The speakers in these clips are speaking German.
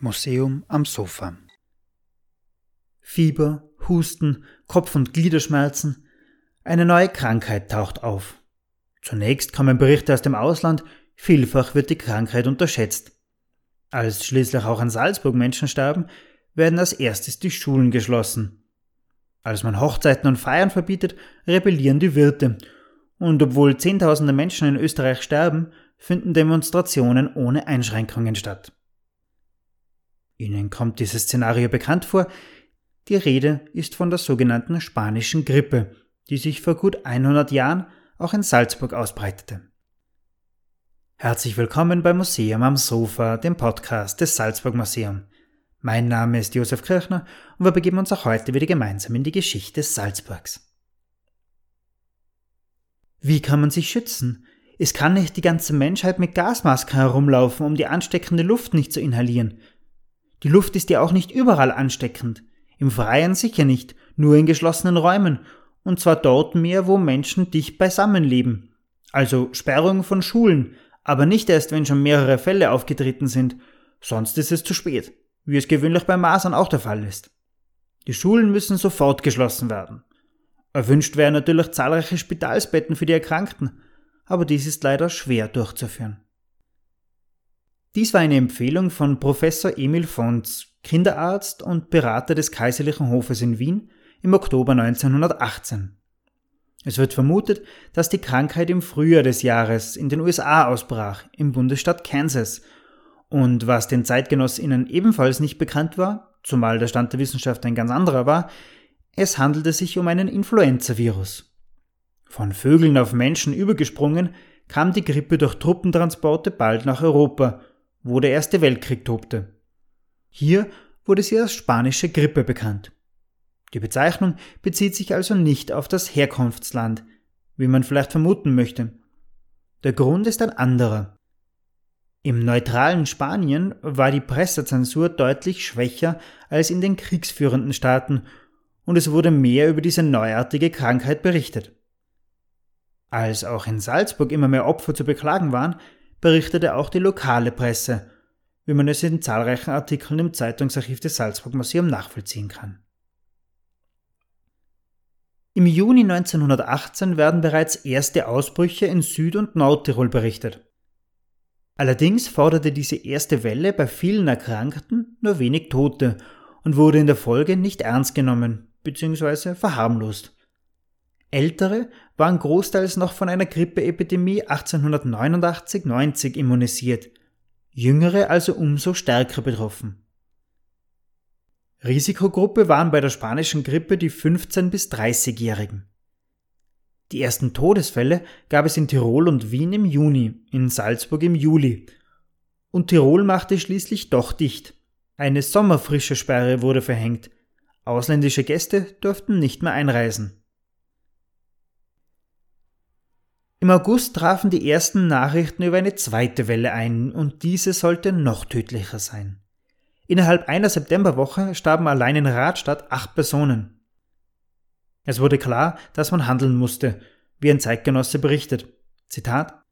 Museum am Sofa. Fieber, Husten, Kopf- und Gliederschmerzen. Eine neue Krankheit taucht auf. Zunächst kommen Berichte aus dem Ausland, vielfach wird die Krankheit unterschätzt. Als schließlich auch an Salzburg Menschen sterben, werden als erstes die Schulen geschlossen. Als man Hochzeiten und Feiern verbietet, rebellieren die Wirte. Und obwohl Zehntausende Menschen in Österreich sterben, finden Demonstrationen ohne Einschränkungen statt. Ihnen kommt dieses Szenario bekannt vor. Die Rede ist von der sogenannten spanischen Grippe, die sich vor gut 100 Jahren auch in Salzburg ausbreitete. Herzlich willkommen beim Museum am Sofa, dem Podcast des Salzburg Museum. Mein Name ist Josef Kirchner und wir begeben uns auch heute wieder gemeinsam in die Geschichte Salzburgs. Wie kann man sich schützen? Es kann nicht die ganze Menschheit mit Gasmasken herumlaufen, um die ansteckende Luft nicht zu inhalieren. Die Luft ist ja auch nicht überall ansteckend. Im Freien sicher nicht, nur in geschlossenen Räumen, und zwar dort mehr, wo Menschen dicht beisammen leben. Also Sperrung von Schulen, aber nicht erst, wenn schon mehrere Fälle aufgetreten sind, sonst ist es zu spät wie es gewöhnlich bei Masern auch der Fall ist. Die Schulen müssen sofort geschlossen werden. Erwünscht wären natürlich zahlreiche Spitalsbetten für die Erkrankten, aber dies ist leider schwer durchzuführen. Dies war eine Empfehlung von Professor Emil Fons, Kinderarzt und Berater des Kaiserlichen Hofes in Wien im Oktober 1918. Es wird vermutet, dass die Krankheit im Frühjahr des Jahres in den USA ausbrach, im Bundesstaat Kansas, und was den ZeitgenossInnen ebenfalls nicht bekannt war, zumal der Stand der Wissenschaft ein ganz anderer war, es handelte sich um einen Influenza-Virus. Von Vögeln auf Menschen übergesprungen, kam die Grippe durch Truppentransporte bald nach Europa, wo der Erste Weltkrieg tobte. Hier wurde sie als spanische Grippe bekannt. Die Bezeichnung bezieht sich also nicht auf das Herkunftsland, wie man vielleicht vermuten möchte. Der Grund ist ein anderer. Im neutralen Spanien war die Pressezensur deutlich schwächer als in den kriegsführenden Staaten und es wurde mehr über diese neuartige Krankheit berichtet. Als auch in Salzburg immer mehr Opfer zu beklagen waren, berichtete auch die lokale Presse, wie man es in zahlreichen Artikeln im Zeitungsarchiv des Salzburg Museum nachvollziehen kann. Im Juni 1918 werden bereits erste Ausbrüche in Süd- und Nordtirol berichtet. Allerdings forderte diese erste Welle bei vielen Erkrankten nur wenig Tote und wurde in der Folge nicht ernst genommen bzw. verharmlost. Ältere waren großteils noch von einer Grippeepidemie 1889-90 immunisiert, jüngere also umso stärker betroffen. Risikogruppe waren bei der spanischen Grippe die 15- bis 30-Jährigen. Die ersten Todesfälle gab es in Tirol und Wien im Juni, in Salzburg im Juli. Und Tirol machte schließlich doch dicht. Eine sommerfrische Sperre wurde verhängt. Ausländische Gäste durften nicht mehr einreisen. Im August trafen die ersten Nachrichten über eine zweite Welle ein, und diese sollte noch tödlicher sein. Innerhalb einer Septemberwoche starben allein in Radstadt acht Personen. Es wurde klar, dass man handeln musste, wie ein Zeitgenosse berichtet. Zitat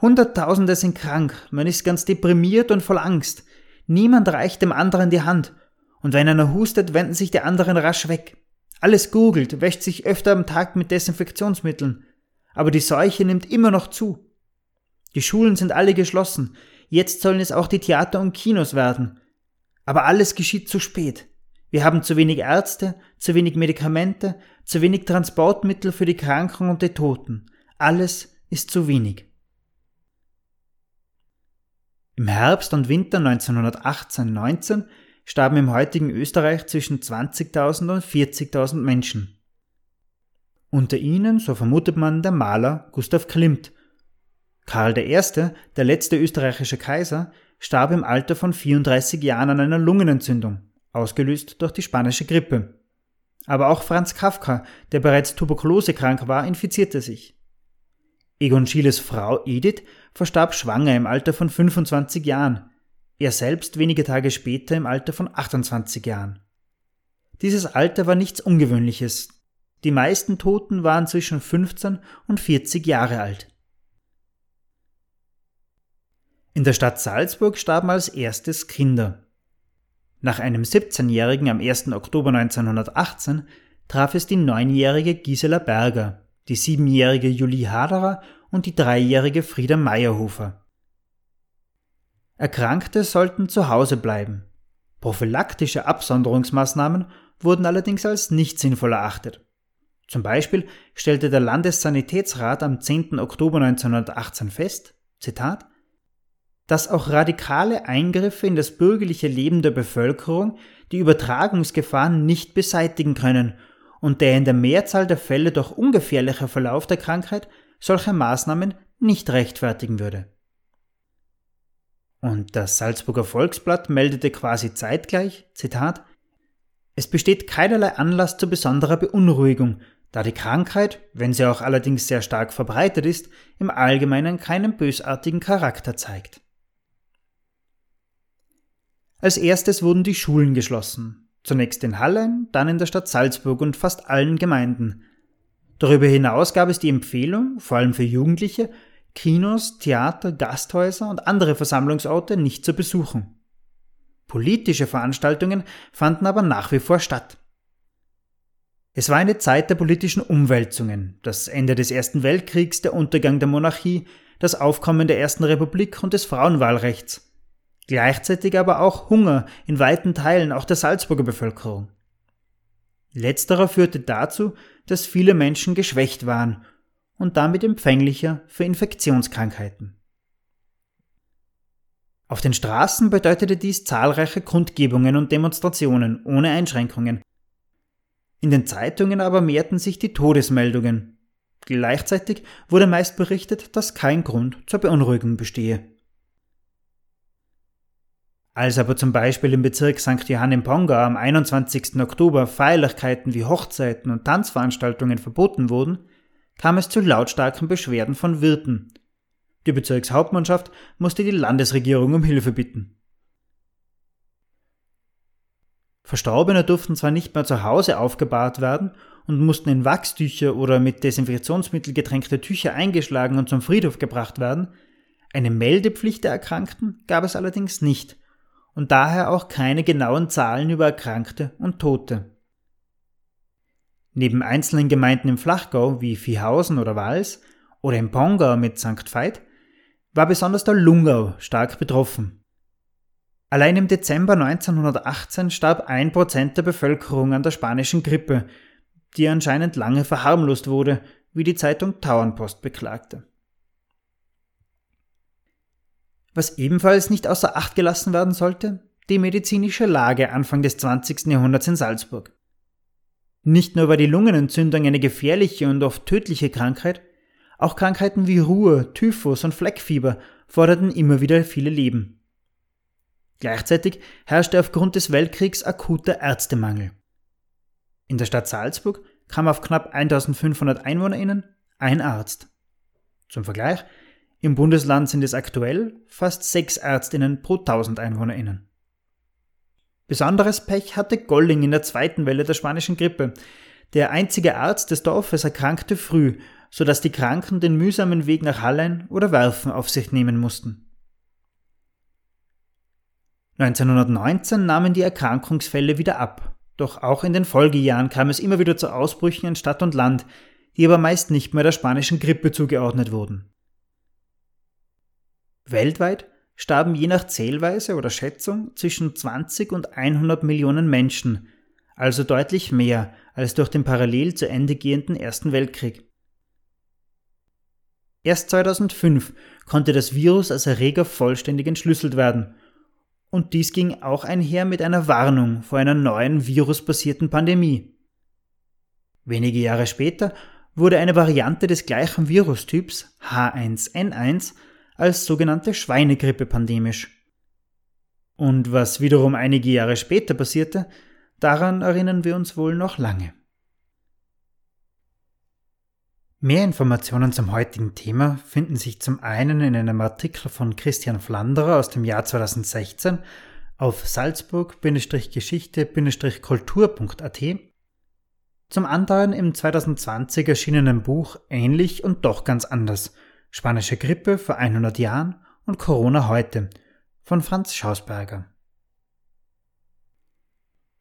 Hunderttausende sind krank, man ist ganz deprimiert und voll Angst. Niemand reicht dem anderen die Hand. Und wenn einer hustet, wenden sich die anderen rasch weg. Alles googelt, wäscht sich öfter am Tag mit Desinfektionsmitteln. Aber die Seuche nimmt immer noch zu. Die Schulen sind alle geschlossen. Jetzt sollen es auch die Theater und Kinos werden. Aber alles geschieht zu spät. Wir haben zu wenig Ärzte, zu wenig Medikamente, zu wenig Transportmittel für die Kranken und die Toten. Alles ist zu wenig. Im Herbst und Winter 1918-19 starben im heutigen Österreich zwischen 20.000 und 40.000 Menschen. Unter ihnen, so vermutet man, der Maler Gustav Klimt. Karl I., der letzte österreichische Kaiser, starb im Alter von 34 Jahren an einer Lungenentzündung ausgelöst durch die spanische Grippe. Aber auch Franz Kafka, der bereits tuberkulosekrank war, infizierte sich. Egon Schieles Frau Edith verstarb schwanger im Alter von 25 Jahren, er selbst wenige Tage später im Alter von 28 Jahren. Dieses Alter war nichts Ungewöhnliches. Die meisten Toten waren zwischen 15 und 40 Jahre alt. In der Stadt Salzburg starben als erstes Kinder. Nach einem 17-Jährigen am 1. Oktober 1918 traf es die neunjährige Gisela Berger, die siebenjährige Julie Haderer und die dreijährige Frieda Meyerhofer. Erkrankte sollten zu Hause bleiben. Prophylaktische Absonderungsmaßnahmen wurden allerdings als nicht sinnvoll erachtet. Zum Beispiel stellte der Landessanitätsrat am 10. Oktober 1918 fest, Zitat, dass auch radikale Eingriffe in das bürgerliche Leben der Bevölkerung die Übertragungsgefahren nicht beseitigen können und der in der Mehrzahl der Fälle doch ungefährliche Verlauf der Krankheit solche Maßnahmen nicht rechtfertigen würde. Und das Salzburger Volksblatt meldete quasi zeitgleich, Zitat, es besteht keinerlei Anlass zu besonderer Beunruhigung, da die Krankheit, wenn sie auch allerdings sehr stark verbreitet ist, im Allgemeinen keinen bösartigen Charakter zeigt. Als erstes wurden die Schulen geschlossen, zunächst in Hallein, dann in der Stadt Salzburg und fast allen Gemeinden. Darüber hinaus gab es die Empfehlung, vor allem für Jugendliche, Kinos, Theater, Gasthäuser und andere Versammlungsorte nicht zu besuchen. Politische Veranstaltungen fanden aber nach wie vor statt. Es war eine Zeit der politischen Umwälzungen, das Ende des Ersten Weltkriegs, der Untergang der Monarchie, das Aufkommen der Ersten Republik und des Frauenwahlrechts. Gleichzeitig aber auch Hunger in weiten Teilen auch der Salzburger Bevölkerung. Letzterer führte dazu, dass viele Menschen geschwächt waren und damit empfänglicher für Infektionskrankheiten. Auf den Straßen bedeutete dies zahlreiche Kundgebungen und Demonstrationen ohne Einschränkungen. In den Zeitungen aber mehrten sich die Todesmeldungen. Gleichzeitig wurde meist berichtet, dass kein Grund zur Beunruhigung bestehe. Als aber zum Beispiel im Bezirk St. Johann im Ponga am 21. Oktober Feierlichkeiten wie Hochzeiten und Tanzveranstaltungen verboten wurden, kam es zu lautstarken Beschwerden von Wirten. Die Bezirkshauptmannschaft musste die Landesregierung um Hilfe bitten. Verstorbene durften zwar nicht mehr zu Hause aufgebahrt werden und mussten in Wachstücher oder mit Desinfektionsmittel getränkte Tücher eingeschlagen und zum Friedhof gebracht werden, eine Meldepflicht der Erkrankten gab es allerdings nicht und daher auch keine genauen Zahlen über Erkrankte und Tote. Neben einzelnen Gemeinden im Flachgau wie Viehhausen oder Wals oder im Pongau mit St. Veit war besonders der Lungau stark betroffen. Allein im Dezember 1918 starb ein Prozent der Bevölkerung an der spanischen Grippe, die anscheinend lange verharmlost wurde, wie die Zeitung Tauernpost beklagte. Was ebenfalls nicht außer Acht gelassen werden sollte, die medizinische Lage Anfang des 20. Jahrhunderts in Salzburg. Nicht nur war die Lungenentzündung eine gefährliche und oft tödliche Krankheit, auch Krankheiten wie Ruhe, Typhus und Fleckfieber forderten immer wieder viele Leben. Gleichzeitig herrschte aufgrund des Weltkriegs akuter Ärztemangel. In der Stadt Salzburg kam auf knapp 1500 EinwohnerInnen ein Arzt. Zum Vergleich, im Bundesland sind es aktuell fast sechs Ärztinnen pro 1000 EinwohnerInnen. Besonderes Pech hatte Golling in der zweiten Welle der spanischen Grippe. Der einzige Arzt des Dorfes erkrankte früh, so dass die Kranken den mühsamen Weg nach Hallein oder Werfen auf sich nehmen mussten. 1919 nahmen die Erkrankungsfälle wieder ab, doch auch in den Folgejahren kam es immer wieder zu Ausbrüchen in Stadt und Land, die aber meist nicht mehr der spanischen Grippe zugeordnet wurden. Weltweit starben je nach Zählweise oder Schätzung zwischen 20 und 100 Millionen Menschen, also deutlich mehr als durch den parallel zu Ende gehenden Ersten Weltkrieg. Erst 2005 konnte das Virus als Erreger vollständig entschlüsselt werden, und dies ging auch einher mit einer Warnung vor einer neuen virusbasierten Pandemie. Wenige Jahre später wurde eine Variante des gleichen Virustyps H1N1 als sogenannte Schweinegrippe pandemisch. Und was wiederum einige Jahre später passierte, daran erinnern wir uns wohl noch lange. Mehr Informationen zum heutigen Thema finden sich zum einen in einem Artikel von Christian Flanderer aus dem Jahr 2016 auf salzburg-geschichte-kultur.at, zum anderen im 2020 erschienenen Buch Ähnlich und doch ganz anders – Spanische Grippe vor 100 Jahren und Corona heute von Franz Schausberger.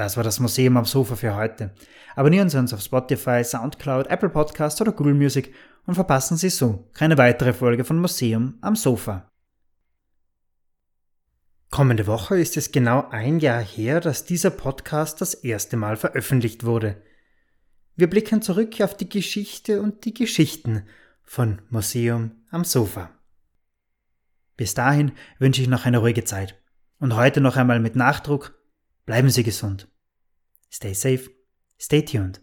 Das war das Museum am Sofa für heute. Abonnieren Sie uns auf Spotify, Soundcloud, Apple Podcast oder Google Music und verpassen Sie so keine weitere Folge von Museum am Sofa. Kommende Woche ist es genau ein Jahr her, dass dieser Podcast das erste Mal veröffentlicht wurde. Wir blicken zurück auf die Geschichte und die Geschichten von Museum am Sofa. Bis dahin wünsche ich noch eine ruhige Zeit. Und heute noch einmal mit Nachdruck, bleiben Sie gesund. Stay safe, stay tuned.